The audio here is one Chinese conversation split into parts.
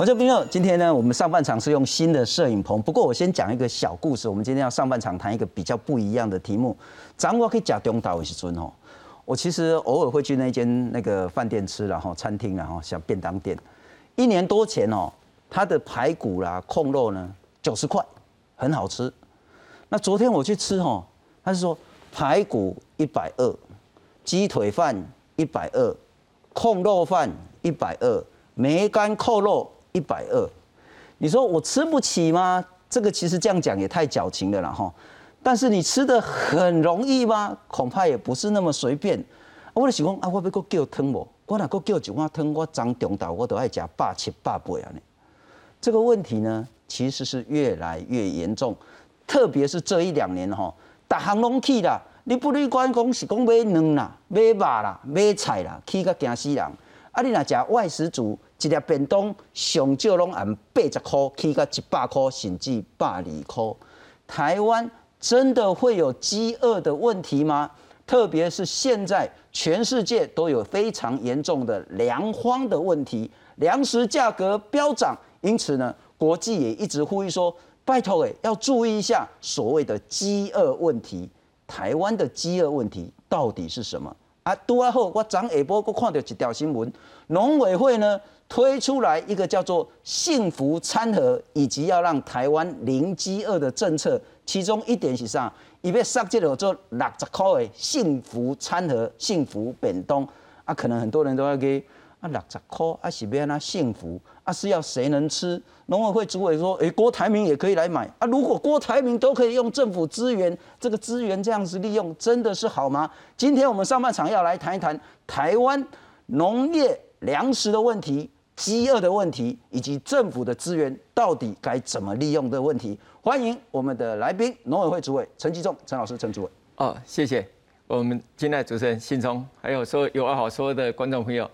我叫斌友，今天呢，我们上半场是用新的摄影棚。不过我先讲一个小故事。我们今天要上半场谈一个比较不一样的题目。掌握可以讲中岛的时尊哦，我其实偶尔会去那间那个饭店吃，然后餐厅，然后像便当店。一年多前哦，它的排骨啦、控肉呢，九十块，很好吃。那昨天我去吃哦，他是说排骨一百二，鸡腿饭一百二，控肉饭一百二，梅干扣肉。一百二，你说我吃不起吗？这个其实这样讲也太矫情了啦哈。但是你吃的很容易吗？恐怕也不是那么随便。我就想讲啊，我要搁叫汤无？我若搁叫一碗汤，我张中岛我都爱食百七百八啊呢。这个问题呢，其实是越来越严重，特别是这一两年哈，大行拢去啦。你不离管讲是讲买卵啦、买肉啦、买菜啦，去个惊死人。啊，你若食外食族。一粒便当上少拢按八十块起到一百块，甚至百二块。台湾真的会有饥饿的问题吗？特别是现在全世界都有非常严重的粮荒的问题，粮食价格飙涨。因此呢，国际也一直呼吁说，拜托诶，要注意一下所谓的饥饿问题。台湾的饥饿问题到底是什么？啊，拄啊好，我昨下晡我看到一条新闻，农委会呢。推出来一个叫做“幸福餐盒”，以及要让台湾零饥饿的政策，其中一点是啥？伊要设计了做六十块的幸福餐盒、幸福便当啊，可能很多人都要给啊六十块啊，是要那幸福啊，是要谁能吃？农委会主委说：“哎，郭台铭也可以来买啊。”如果郭台铭都可以用政府资源，这个资源这样子利用，真的是好吗？今天我们上半场要来谈一谈台湾农业粮食的问题。饥饿的问题，以及政府的资源到底该怎么利用的问题，欢迎我们的来宾，农委会主委陈吉仲陈老师，陈主委。哦，谢谢我们今天的主持人信聪，还有说有话好说的观众朋友，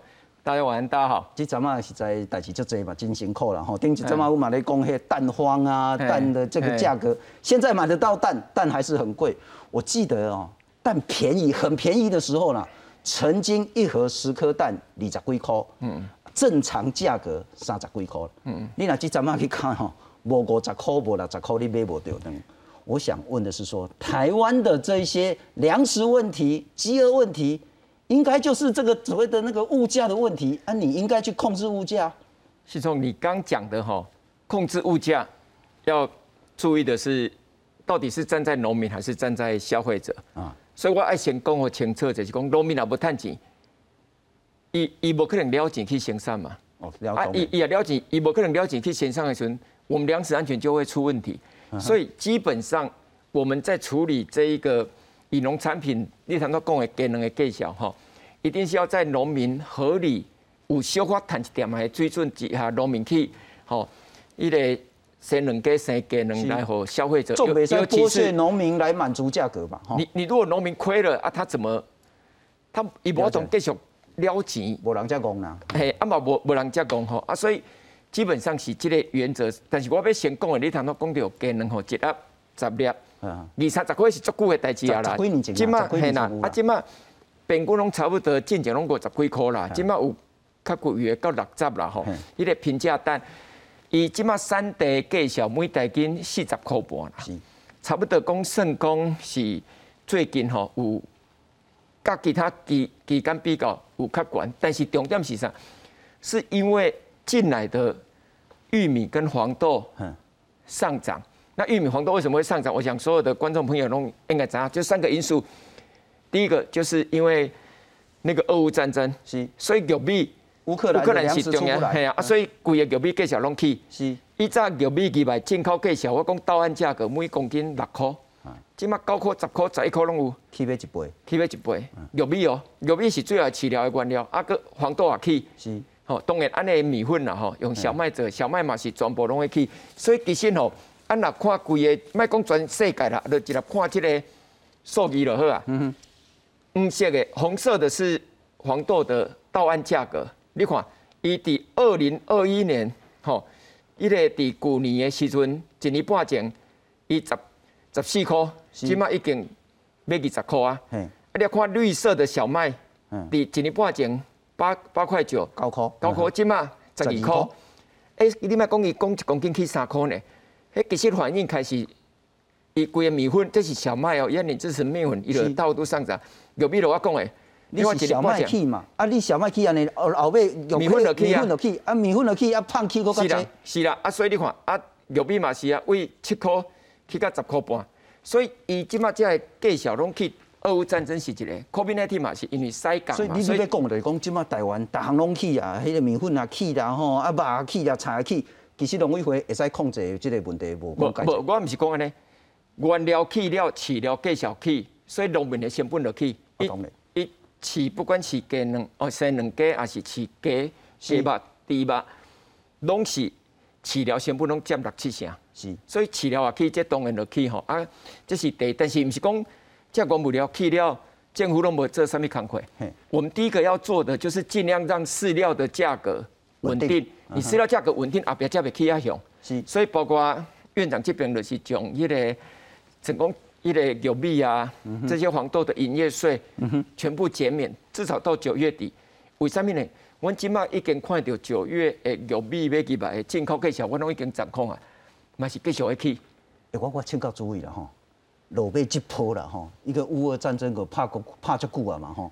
大家晚安，大家好。这阵啊是在代志就这嘛，真辛苦了哈。顶一阵嘛我买来讲些蛋荒啊，蛋的这个价格，现在买得到蛋，蛋还是很贵。我记得哦，蛋便宜很便宜的时候呢，曾经一盒十颗蛋二十几块。嗯。正常价格三十几块嗯，你若即阵啊去看吼？无五十块，无六十块，你买不到等。我想问的是说，台湾的这些粮食问题、饥饿问题，应该就是这个所谓的那个物价的问题啊？你应该去控制物价。是从你刚讲的哈，控制物价要注意的是，到底是站在农民还是站在消费者啊？所以我爱先讲我清楚，就是讲农民也不趁钱。伊伊无可能了钱去生产嘛？哦，了啊，伊伊也了钱，伊无可能了钱去生产的时阵，我们粮食安全就会出问题。所以基本上我们在处理这一个以农产品，你谈到讲的给能的计小哈，一定是要在农民合理有小可谈一点的水准之下，农民去吼，伊个生两价生价能来和消费者，尤其是农民来满足价格吧。你你如果农民亏了啊，他怎么他伊无从继续？了钱，无人加工啦。嘿，啊嘛无无人加工吼，啊所以基本上是这个原则。但是我要先讲的，你头到讲到鸡卵吼，一粒十粒，二三十块是足久的代志啊啦。即马系啦，啊即马平均拢差不多进前拢五十几块啦。即马有较贵的到六十啦吼。伊个平价单，伊今嘛三袋计小每袋斤四十块半啦。差不多讲算讲是最近吼有。甲其他期期间比较有较悬，但是重点是啥？是因为进来的玉米跟黄豆上涨。那玉米、黄豆为什么会上涨？我想所有的观众朋友都应该知道，就三个因素。第一个就是因为那个俄乌战争，是，所以玉米乌克兰是重要，系啊，所以贵的玉米价小拢起。是，以早玉米几百进口价小，我讲到岸价格每公斤六块。即马九块、十块、十一块拢有，起码一倍，起码一倍。玉米哦，玉米是最后饲料的原料，啊个黄豆也起，是，吼，当然安尼米粉啦，吼，用小麦做，小麦嘛是全部拢会起，所以其实吼，安若看规个，莫讲全世界啦，就直接看即个数据就好啊。嗯哼，黄色的，红色的是黄豆的到岸价格，你看，伊伫二零二一年，吼，伊个伫旧年的时阵，一年半前，伊十。十四块，起码已经要二十块啊！啊，你看绿色的小麦，伫一年半前八八块九，九块，九块，起码十二块。哎，你莫讲伊讲一公斤去三块呢？迄其实反应开始，伊规个米粉这是小麦哦，因为你这是米粉，伊就大幅度上涨。有比如我讲诶，你是小麦起嘛？啊，你小麦起安尼，后后尾米粉就起啊，米粉就起，啊，米粉就起，啊，胖起个较是啦，是啦，啊，所以你看，啊，玉米嘛是啊，为七块起到十块半，所以伊即马只个计小拢去。俄乌战争是一个，COVID-19 嘛是因为塞港嘛，所以你你要讲就是讲，即马台湾逐项拢起啊，迄个米粉啊起啦吼，啊肉啊起啊菜啊起，其实农委会会使控制即个问题无？无无，我毋是讲安尼，原料起了，饲料继续起，所以农民的成本就去。一一饲不管饲鸡卵哦生两鸡，还是饲鸡鸡肉、猪肉，拢是饲料成本拢占六七成。是，所以饲料也起，这当然就去吼啊，这是第，但是毋是讲。价格物料去了，政府都无做什么工课。我们第一个要做的就是尽量让饲料的价格稳定。你饲料价格稳定，后边才袂起啊熊。是，所以包括院长这边就是将迄个成功迄个玉米啊，这些黄豆的营业税全部减免，至少到九月底。为什么呢？我今麦已经看到九月的玉米要几百进口计小，我拢已经掌控啊，嘛是继续会起。诶我我请教诸位了吼。落被击破啦吼，一个乌俄战争个拍过拍足久啊嘛哈。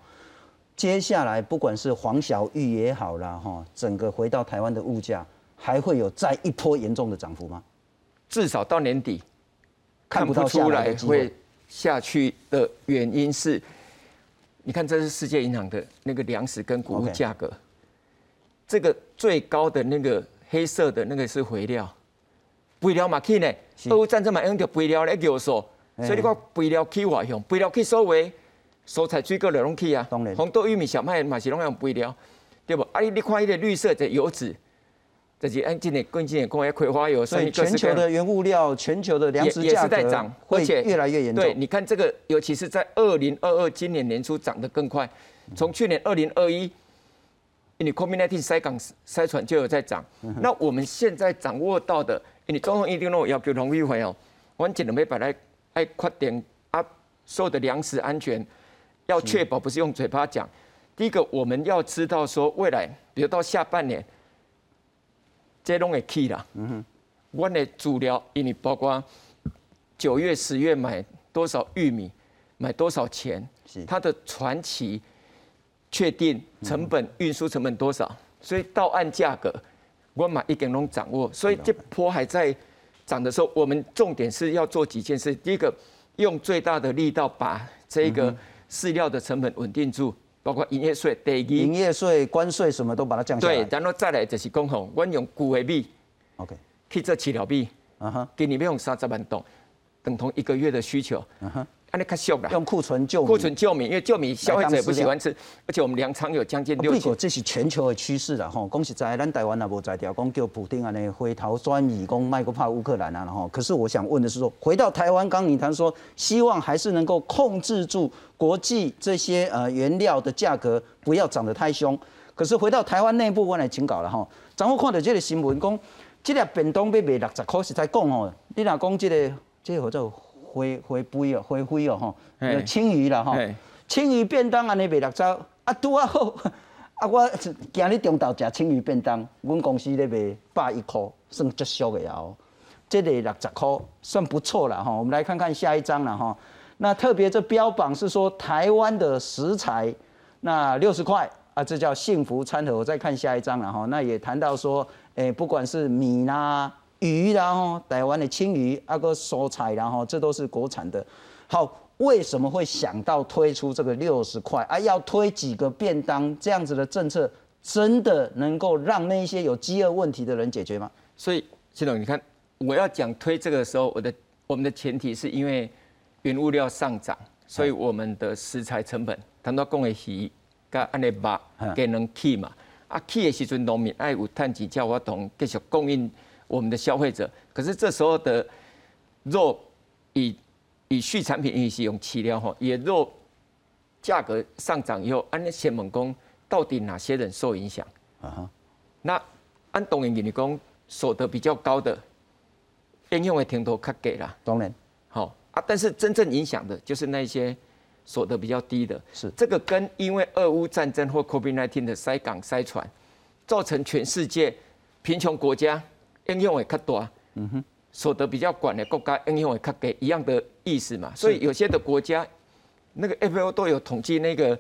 接下来不管是黄小玉也好啦哈，整个回到台湾的物价还会有再一波严重的涨幅吗？至少到年底看不出来会下去的原因是，你看这是世界银行的那个粮食跟谷物价格，这个最高的那个黑色的那个是肥料，肥料嘛去呢，俄乌战争嘛用着肥料来叫说。所以你看肥料去外向，肥料起所谓蔬菜水果都拢起啊，红豆、玉米、小麦嘛是拢用肥料，对不？啊，你你看迄个绿色的油脂，就是按今年跟今年讲，葵花油，所以全球的原物料、全球的粮食价格会越来越严重。对，你看这个，尤其是在二零二二今年年初涨得更快，从去年二零二一，因为 COVID-19 塞港塞船就有在涨。那我们现在掌握到的，你中央一定要求农委会哦，完全都没把它。爱，快点啊！所有的粮食安全要确保，不是用嘴巴讲。第一个，我们要知道说，未来比如到下半年，这拢会起啦。嗯哼，我的主料，因为包括九月、十月买多少玉米，买多少钱，它的传奇确定成本、运输成本多少，所以到岸价格，我买一点拢掌握。所以这波还在。涨的时候，我们重点是要做几件事。第一个，用最大的力道把这个饲料的成本稳定住，包括营业税、营业税、关税什么都把它降下来。对，然后再来就是讲吼，我用旧的米，OK，去做饲料米，啊哈，给你们用三十万吨，等同一个月的需求，啊哈。用库存救库存救米，因为救米消费者也不喜欢吃，而且我们粮仓有将近六千。这是全球的趋势了哈。讲实在咱台湾也无在调，讲叫普丁安尼回头转移，讲卖个怕乌克兰啊哈。可是我想问的是说，回到台湾，刚你谈说，希望还是能够控制住国际这些呃原料的价格，不要涨得太凶。可是回到台湾内部，我来请教了哈。昨我看到这个新闻，讲这个便当要卖六十块，是在讲哦。你若讲这个，这个叫做。灰灰杯哦，灰灰哦，吼，有青鱼啦，吼，青鱼便当安尼卖六十，啊，拄啊好，啊，我今日中昼食青鱼便当，阮公司咧卖百一箍，算足俗的哦，这个六十箍算不错啦哈。我们来看看下一张了哈。那特别这标榜是说台湾的食材，那六十块啊，这叫幸福餐盒。我再看下一张了哈。那也谈到说，诶，不管是米啦。鱼然后台湾的青鱼，啊个蔬菜然后这都是国产的。好，为什么会想到推出这个六十块啊？要推几个便当这样子的政策，真的能够让那些有饥饿问题的人解决吗？所以，谢总，你看我要讲推这个的时候，我的我们的前提是因为原物料上涨，所以我们的食材成本，谈到工业鱼，跟安尼肉，给能起嘛？啊起的时阵，农民爱有碳钱叫我同继续供应。我们的消费者，可是这时候的肉以以畜产品因是用饲料吼，也肉价格上涨以后，按那先猛工到底哪些人受影响？啊哈，那按东营给你讲，所得比较高的应用的停头卡给啦，当然。好啊，但是真正影响的就是那些所得比较低的，是。这个跟因为俄乌战争或 COVID-19 的塞港塞船，造成全世界。贫穷国家影响会较大，嗯哼，所得比较广的国家影响会较低，一样的意思嘛。所以有些的国家，那个 FAO 都有统计那个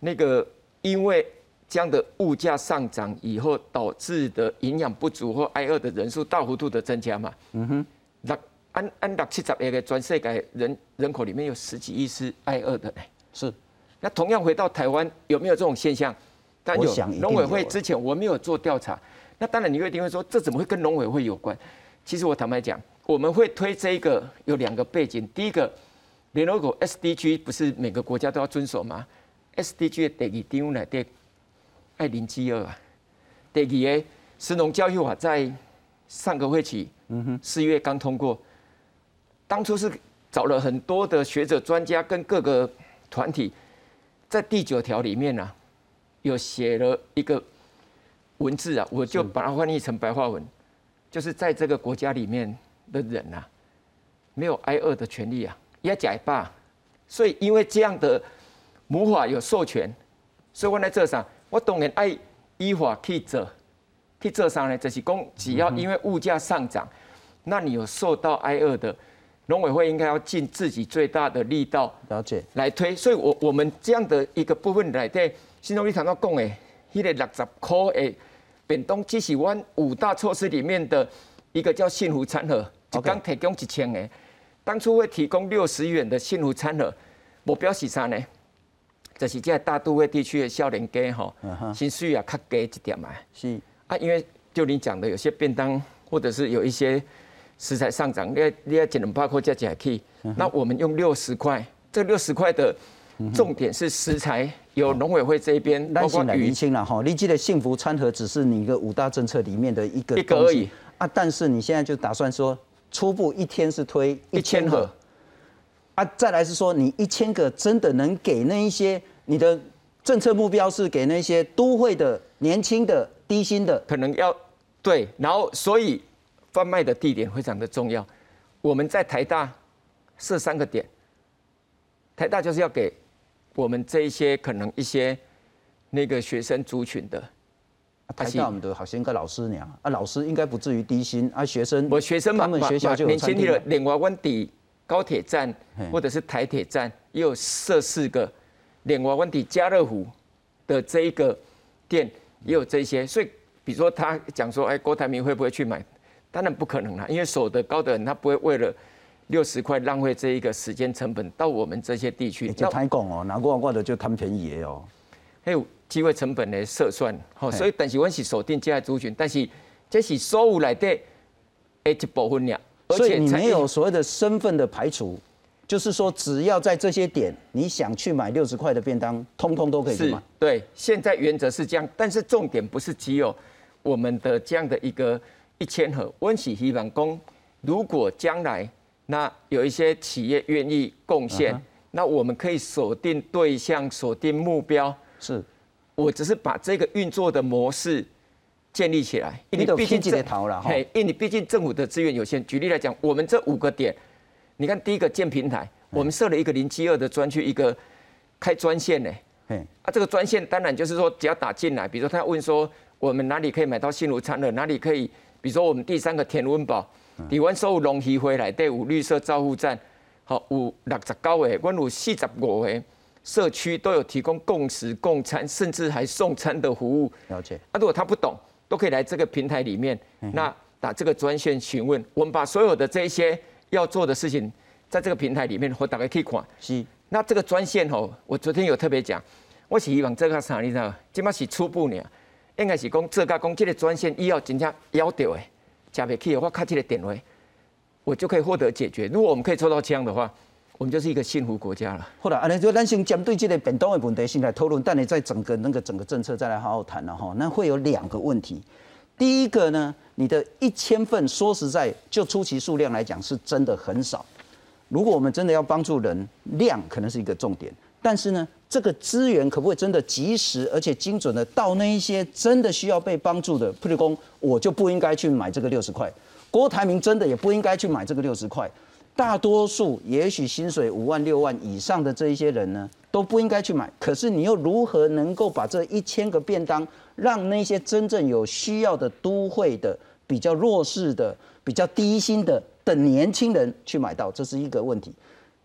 那个因为这样的物价上涨以后导致的营养不足或挨饿的人数大幅度的增加嘛。嗯哼，那按按六七十亿个全世界人人口里面有十几亿是挨饿的嘞。是。那同样回到台湾，有没有这种现象？但有。农委会之前我没有做调查。那当然你会定会说，这怎么会跟农委会有关？其实我坦白讲，我们会推这个有两个背景。第一个，联合国 SDG 不是每个国家都要遵守吗？SDG 的第二章来的爱零饥饿啊。第二个，食农教育法在上个会期，嗯哼，四月刚通过。当初是找了很多的学者专家跟各个团体，在第九条里面呢，有写了一个。文字啊，我就把它翻译成白话文，就是在这个国家里面的人啊，没有挨饿的权利啊，也假罢。所以因为这样的母法有授权，所以我在这上，我当然爱依法去做，去做上呢，就是讲只要因为物价上涨，那你有受到挨饿的，农委会应该要尽自己最大的力道了解来推。所以我我们这样的一个部分来对新农你谈到讲诶。迄个六十块的便当，只是阮五大措施里面的一个叫幸福餐盒，一刚提供一千个。当初会提供六十元的幸福餐盒，目标是啥呢？就是在大都会地区的少年家吼，薪水也较低一点嘛。是啊，因为就你讲的，有些便当或者是有一些食材上涨，你要你要一两百块才才去。那我们用六十块，这六十块的。重点是食材，有农委会这边包括厘清了哈。你记得幸福餐盒只是你一个五大政策里面的一个一个而已啊，但是你现在就打算说，初步一天是推一千盒。啊，再来是说你一千个真的能给那一些你的政策目标是给那些都会的年轻的低薪的，可能要对，然后所以贩卖的地点非常的重要，我们在台大设三个点，台大就是要给。我们这一些可能一些那个学生族群的，台大我们的好像个老师娘啊，老师应该不至于低薪啊，学生我学生他们学校就年轻的连华湾底高铁站或者是台铁站也有设四个，连华湾底家乐福的这一个店也有这些，所以比如说他讲说，哎，郭台铭会不会去买？当然不可能啦，因为守得高的人他不会为了。六十块浪费这一个时间成本到我们这些地区，就太讲哦，拿过过的就贪便宜的哦，还有机会成本的测算，好，所以但是我是锁定这些族群，但是这是收入来的一部分量，所以你没有所谓的身份的排除，就是说只要在这些点你想去买六十块的便当，通通都可以买。对，现在原则是这样，但是重点不是只有我们的这样的一个一千盒，温喜希望公，如果将来。那有一些企业愿意贡献，那我们可以锁定对象、锁定目标。是，我只是把这个运作的模式建立起来。因为毕竟这逃了哈因为你毕竟政府的资源有限。举例来讲，我们这五个点，你看第一个建平台，我们设了一个零七二的专区，一个开专线呢。啊，这个专线当然就是说，只要打进来，比如说他问说，我们哪里可以买到新炉餐的，哪里可以，比如说我们第三个田温堡。台湾所有农渔会来对有绿色照护站，好有六十九个，阮有四十五个社区都有提供共食共餐，甚至还送餐的服务。了解。啊，如果他不懂，都可以来这个平台里面，那打这个专线询问。我们把所有的这些要做的事情，在这个平台里面，我大家可以看。是。那这个专线吼，我昨天有特别讲，我是希望这个啥，你知道？即码是初步呢，应该是讲这个讲这个专线以后真正要到的。加倍 key 的话，卡这个点位，我就可以获得解决。如果我们可以做到这样的话，我们就是一个幸福国家了。好了，安尼就咱先针对这个变动的问题先来讨论，但你在整个那个整个政策再来好好谈了哈。那会有两个问题，第一个呢，你的一千份，说实在，就出奇数量来讲，是真的很少。如果我们真的要帮助人，量可能是一个重点，但是呢，这个资源可不可以真的及时而且精准的到那一些真的需要被帮助的？譬如说，我就不应该去买这个六十块，郭台铭真的也不应该去买这个六十块。大多数也许薪水五万六万以上的这一些人呢，都不应该去买。可是你又如何能够把这一千个便当，让那些真正有需要的都会的、比较弱势的、比较低薪的的年轻人去买到？这是一个问题。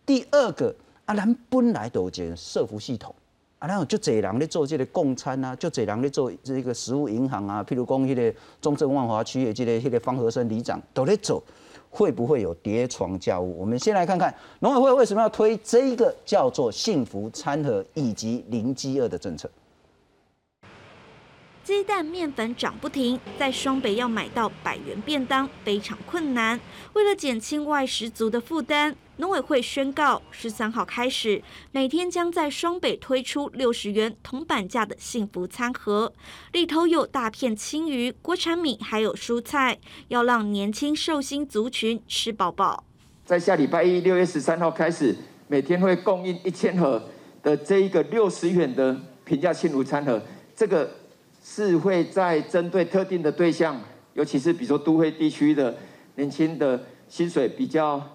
第二个，啊，咱本来都有个社服系统。啊，然后就这人咧做这个供餐啊，就这人咧做这个食物银行啊，譬如讲迄个中正万华区的这个迄个方和生里长都咧做，会不会有叠床架屋？我们先来看看农委会为什么要推这一个叫做幸福餐盒以及零饥饿的政策。鸡蛋、面粉涨不停，在双北要买到百元便当非常困难。为了减轻外食族的负担，农委会宣告，十三号开始，每天将在双北推出六十元铜板价的幸福餐盒，里头有大片青鱼、国产米，还有蔬菜，要让年轻寿星族群吃饱饱。在下礼拜一，六月十三号开始，每天会供应一千盒的这一个六十元的平价幸福餐盒，这个。是会在针对特定的对象，尤其是比如说都会地区的年轻的薪水比较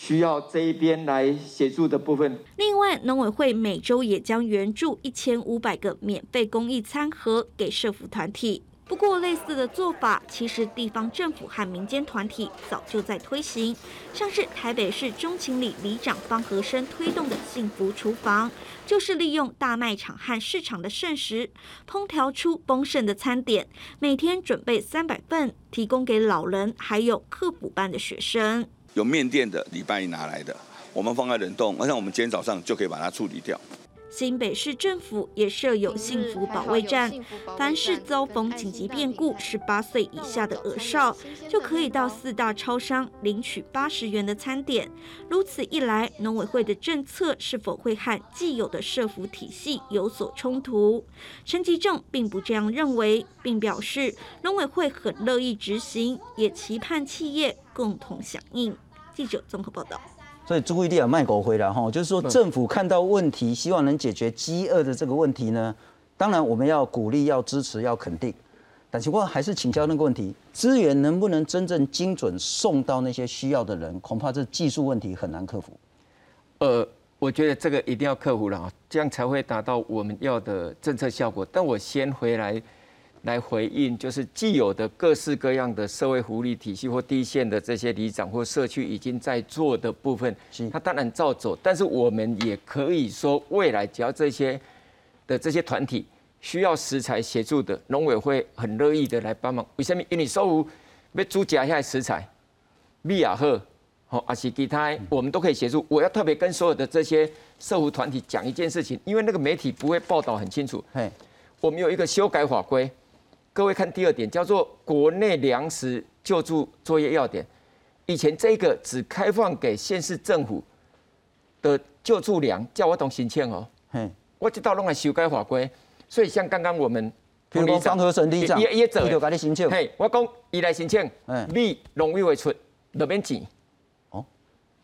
需要这一边来协助的部分。另外，农委会每周也将援助一千五百个免费公益餐盒给社福团体。不过，类似的做法，其实地方政府和民间团体早就在推行，像是台北市中情里里长方和生推动的幸福厨房，就是利用大卖场和市场的剩食，烹调出丰盛的餐点，每天准备三百份，提供给老人还有课补班的学生。有面店的，礼拜一拿来的，我们放在冷冻，那我们今天早上就可以把它处理掉。新北市政府也设有幸福保卫战，凡是遭逢紧急变故，十八岁以下的儿少就可以到四大超商领取八十元的餐点。如此一来，农委会的政策是否会和既有的社福体系有所冲突？陈吉正并不这样认为，并表示农委会很乐意执行，也期盼企业共同响应。记者综合报道。所以朱一弟啊，卖狗回来哈，就是说政府看到问题，希望能解决饥饿的这个问题呢。当然我们要鼓励、要支持、要肯定，但情况还是请教那个问题：资源能不能真正精准送到那些需要的人？恐怕这技术问题很难克服。呃，我觉得这个一定要克服了啊，这样才会达到我们要的政策效果。但我先回来。来回应，就是既有的各式各样的社会福利体系或第一线的这些里长或社区已经在做的部分，他当然照走。但是我们也可以说，未来只要这些的这些团体需要食材协助的，农委会很乐意的来帮忙。为什么？因为收入要租加一下食材，米亚赫，好，阿是其他，我们都可以协助。我要特别跟所有的这些社福团体讲一件事情，因为那个媒体不会报道很清楚。嘿，我们有一个修改法规。各位看第二点，叫做国内粮食救助作业要点。以前这个只开放给县市政府的救助粮，叫我懂申请哦。我知道弄来修改法规，所以像刚刚我们，比如方和省里长也也走，就给你申请。嘿，我讲伊来申请，你农委会出那边钱，哦，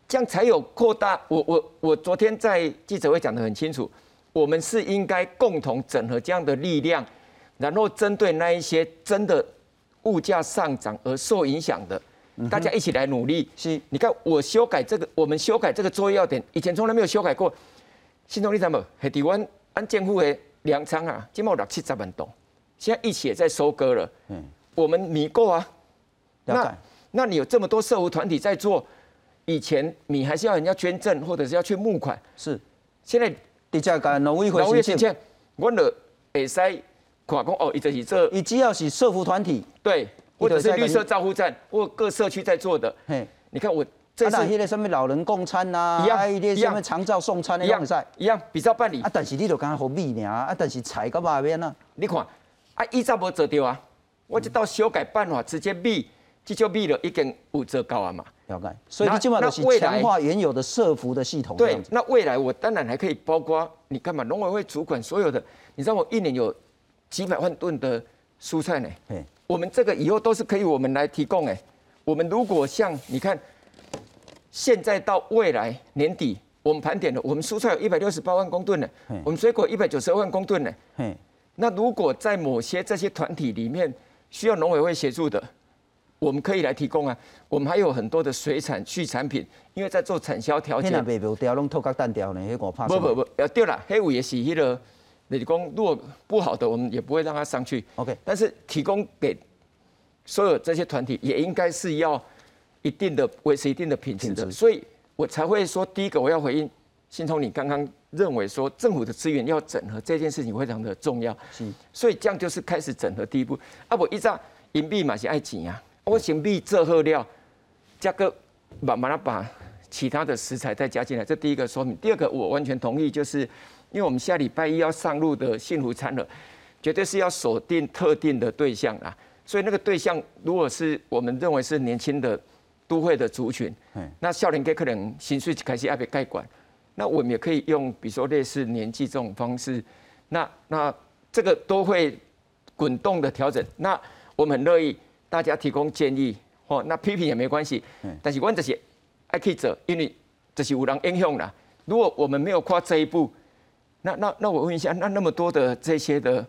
这样才有扩大。我我我昨天在记者会讲得很清楚，我们是应该共同整合这样的力量。然后针对那一些真的物价上涨而受影响的，大家一起来努力。是，你看我修改这个，我们修改这个作业要点，以前从来没有修改过。新东你怎么？海底湾安建户的粮仓啊，今毛六七十万吨，现在一起也在收割了。嗯，我们米够啊。那那你有这么多社会团体在做，以前米还是要人家捐赠或者是要去募款。是，现在地价高，农委会申请，我了会使。跨工哦，一直是这，以及要是社服团体，对，或者是绿色照护站或各社区在做的。嘿，你看我这是那些什么老人共餐呐，一样一样，长照送餐的样赛，一样比照办理。啊，但是你就讲好米呢，啊，但是菜到外面呢？你看，啊，依照无做掉啊，我就到修改办法，直接米，这就米了，已经有做高啊嘛。了解。所以你基本上是强化原有的社服的系统。对，那未来我当然还可以包括你干嘛？农委会主管所有的，你知道我一年有。几百万吨的蔬菜呢？我们这个以后都是可以我们来提供哎。我们如果像你看，现在到未来年底，我们盘点了，我们蔬菜有一百六十八万公吨呢，我们水果一百九十二万公吨呢。那如果在某些这些团体里面需要农委会协助的，我们可以来提供啊。我们还有很多的水产畜产品，因为在做产销调节。那卖不掉，拢透壳蛋掉呢，迄我怕。不不不，要掉了，黑五也是迄个，你讲如果不好的，我们也不会让他上去。OK，但是提供给所有这些团体，也应该是要一定的维持一定的品质的，所以我才会说，第一个我要回应新聪，你刚刚认为说政府的资源要整合这件事情非常的重要，是，所以这样就是开始整合第一步。啊，我一张银币嘛是爱钱啊，我新币这贺料，加个慢慢的把其他的食材再加进来，这第一个说明。第二个我完全同意，就是因为我们下礼拜一要上路的幸福餐了，绝对是要锁定特定的对象啊。所以那个对象，如果是我们认为是年轻的都会的族群，那少年给可能薪水开始要被盖管，那我们也可以用，比如说类似年纪这种方式，那那这个都会滚动的调整。那我们很乐意大家提供建议，哦，那批评也没关系。但是我这些爱去做，因为这是有人影响啦。如果我们没有跨这一步，那那那我问一下，那那么多的这些的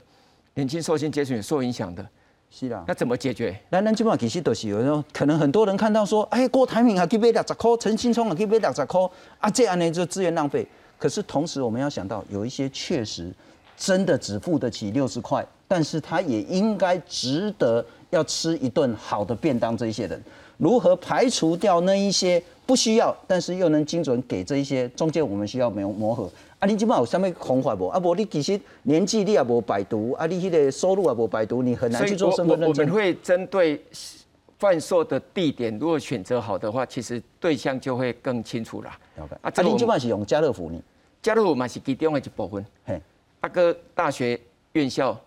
年轻受薪阶层受影响的。是啦，那怎么解决？那咱基本上其实都是有种，可能很多人看到说，哎，郭台铭还可以买六十块，陈新聪还可以买六十块，啊，这样呢就资源浪费。可是同时我们要想到，有一些确实真的只付得起六十块，但是他也应该值得要吃一顿好的便当。这一些人如何排除掉那一些不需要，但是又能精准给这一些中间，我们需要磨磨合。啊，你基本上有什么方法不？啊，不，你其实年纪你也无百度，啊，你迄个收入也无百度，你很难去做身份认证。我们会针对贩售的地点，如果选择好的话，其实对象就会更清楚了。啊，啊，你基本是用家乐福呢？家乐福嘛是其中的一部分。嘿，阿哥大学院校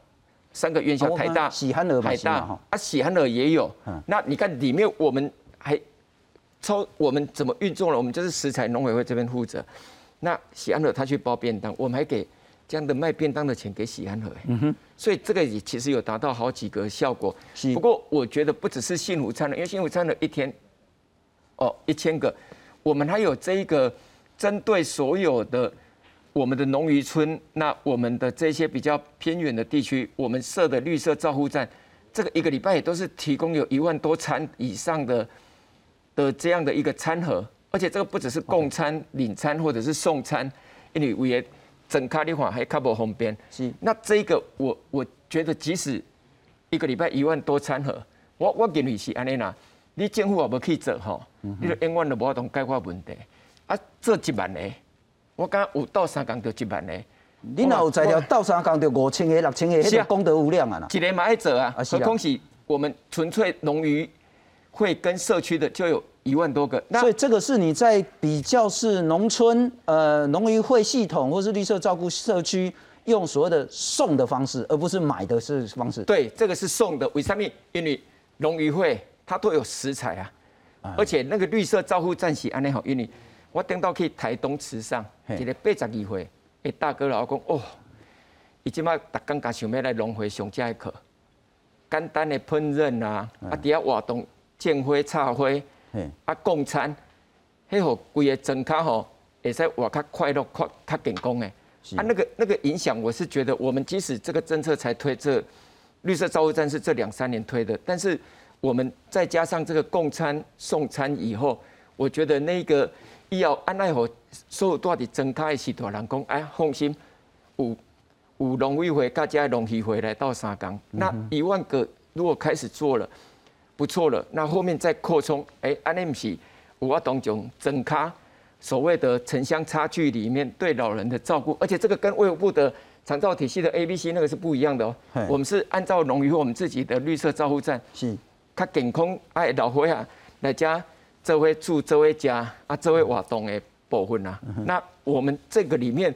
三个院校，台大、喜憨儿、台大啊，喜憨儿也有。那你看里面我们还抽，我们怎么运作了？我们就是食材农委会这边负责。那喜安乐他去包便当，我们还给这样的卖便当的钱给喜安乐，嗯哼，所以这个也其实有达到好几个效果。不过我觉得不只是幸福餐了，因为幸福餐的一天，哦一千个，我们还有这一个针对所有的我们的农渔村，那我们的这些比较偏远的地区，我们设的绿色照护站，这个一个礼拜也都是提供有一万多餐以上的的这样的一个餐盒。而且这个不只是供餐、领餐或者是送餐，因为也整卡的话还卡不方便。是，那这个我我觉得，即使一个礼拜一万多餐盒，我我给你是安尼啦。你政府也无去做吼，你就永远都无法同解决问题。啊，做一万个，我讲有到三工就一万个。你若有材料到三工就五千个、六千个，是功德无量啊！一年嘛爱做啊，何况是我们纯粹农渔会跟社区的就有。一万多个，所以这个是你在比较是农村呃农渔会系统或是绿色照顾社区用所谓的送的方式，而不是买的是方式。对，这个是送的。为什么？因为农渔会它都有食材啊，而且那个绿色照护站是安尼好，因为我等到去台东池上，一个八十二岁诶大哥老公哦，伊即马逐工家想要来农会上这课，简单的烹饪啊，啊底下活动建花插花。啊，共餐，迄个规个整卡吼，会使活较快乐、较较健康诶。啊，那个那个影响，我是觉得，我们即使这个政策才推这绿色照顾站是这两三年推的，但是我们再加上这个共餐送餐以后，我觉得那个医药安奈何所有住伫增卡的时代，人讲哎放心，有有农委会甲遮农协会来到三港，那一万个如果开始做了。不错了，那后面再扩充，哎，安尼毋是我要当种整卡所谓的城乡差距里面对老人的照顾，而且这个跟卫福部的长照体系的 A、B、C 那个是不一样的哦。我们是按照农渔我们自己的绿色照护站，是，较健康哎老伙啊来家这位住这位家啊这位瓦东的部分啊，那我们这个里面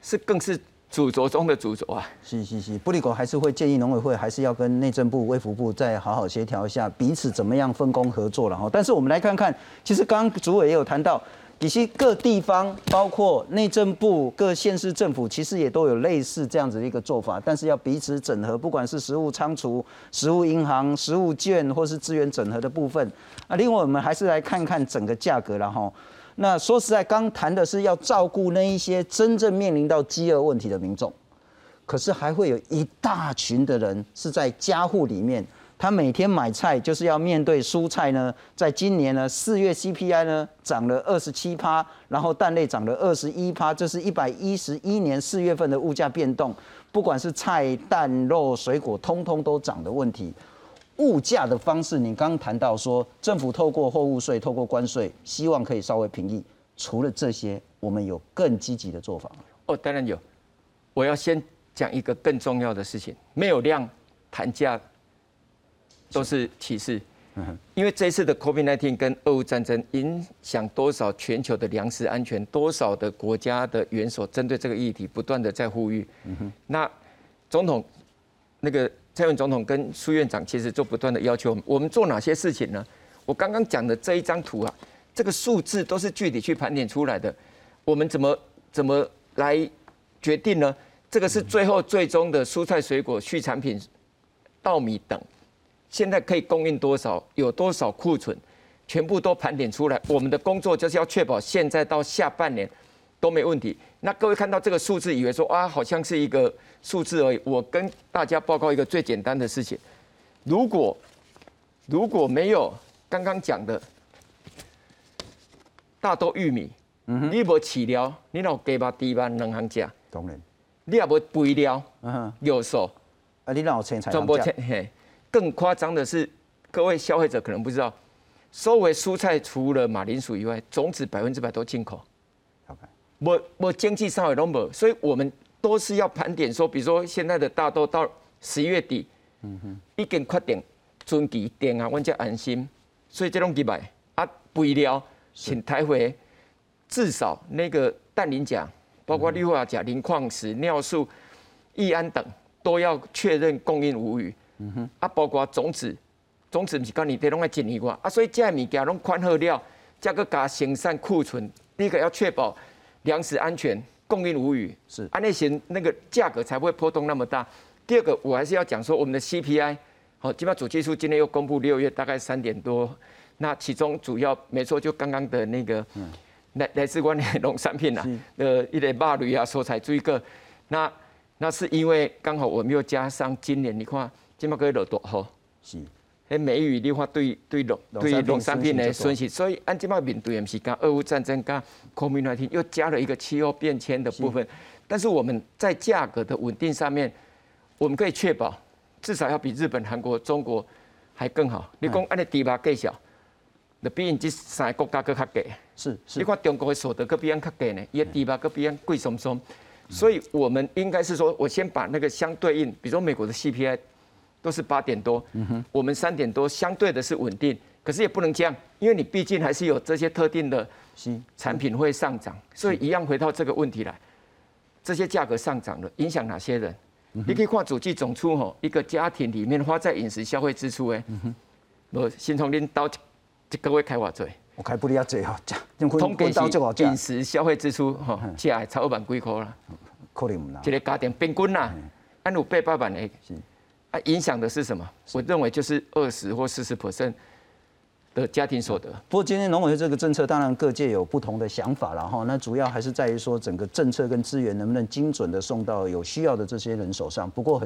是更是。主轴中的主轴啊，是是是，布里狗还是会建议农委会还是要跟内政部、卫福部再好好协调一下，彼此怎么样分工合作了哈。但是我们来看看，其实刚刚主委也有谈到，以及各地方包括内政部、各县市政府，其实也都有类似这样子的一个做法，但是要彼此整合，不管是食物仓储、食物银行、食物券，或是资源整合的部分啊。另外，我们还是来看看整个价格了哈。那说实在，刚谈的是要照顾那一些真正面临到饥饿问题的民众，可是还会有一大群的人是在家户里面。他每天买菜就是要面对蔬菜呢，在今年呢四月 CPI 呢涨了二十七趴，然后蛋类涨了二十一趴，这是一百一十一年四月份的物价变动，不管是菜、蛋、肉、水果，通通都涨的问题。物价的方式，你刚谈到说，政府透过货物税、透过关税，希望可以稍微平抑。除了这些，我们有更积极的做法哦，当然有。我要先讲一个更重要的事情：没有量谈价都是歧视。因为这次的 COVID-19 跟俄乌战争影响多少全球的粮食安全，多少的国家的元首针对这个议题不断的在呼吁。那总统那个。蔡英总统跟苏院长其实就不断的要求我们做哪些事情呢？我刚刚讲的这一张图啊，这个数字都是具体去盘点出来的。我们怎么怎么来决定呢？这个是最后最终的蔬菜水果、畜产品、稻米等，现在可以供应多少，有多少库存，全部都盘点出来。我们的工作就是要确保现在到下半年。都没问题。那各位看到这个数字，以为说啊，好像是一个数字而已。我跟大家报告一个最简单的事情：如果如果没有刚刚讲的大豆、玉米，嗯你无饲料，你老鸡巴、猪肉两行价，当然，你也无肥料，嗯哼，有手，啊，你老钱才全部钱嘿。更夸张的是，各位消费者可能不知道，收为蔬菜除了马铃薯以外，种子百分之百都进口。我我经济上也都没，所以我们都是要盘点说，比如说现在的大豆到十一月底，嗯哼，已经确定春季电啊，我才安心。所以这种几百啊，肥料请台回至少那个氮磷钾，包括氯化钾、磷矿石、尿素、易安等都要确认供应无虞。嗯哼，啊，包括种子，种子不是讲你得拢要进一块啊，所以这物件拢宽好料，加个加生产库存，第一个要确保。粮食安全、供应无虞，是安内行那个价格才不会波动那么大。第二个，我还是要讲说我们的 CPI，好，基本上主技术今天又公布六月大概三点多，那其中主要没错，就刚刚的那个来来自关联农产品啊，呃，一类肉类啊、蔬菜这一个，那那是因为刚好我们又加上今年你看，今麦可以落多好，是。迄美语你话对对农对农产品的损失，所以按即马面对的是讲俄乌战争加 COVID-19 又加了一个气候变迁的部分，但是我们在价格的稳定上面，我们可以确保至少要比日本、韩国、中国还更好。你讲按你低吧计小，那比因这三个国家更较低。是是，你看中国的所得更比因较低呢，伊低吧更比因贵松松。所以我们应该是说，我先把那个相对应，比如说美国的 CPI。都是八点多，嗯我们三点多，相对的是稳定，可是也不能这样，因为你毕竟还是有这些特定的产品会上涨，所以一样回到这个问题来，这些价格上涨了，影响哪些人？你可以看主计总出吼，一个家庭里面花在饮食消费支出诶，我先从恁到这各位开话嘴，我开不了最哈，通给饮食消费支出哈，加超万几块啦，可能一个家庭平均啦，按有八百万诶。它影响的是什么？我认为就是二十或四十 percent 的家庭所得。不过今天农委会这个政策，当然各界有不同的想法了哈。那主要还是在于说，整个政策跟资源能不能精准的送到有需要的这些人手上。不过。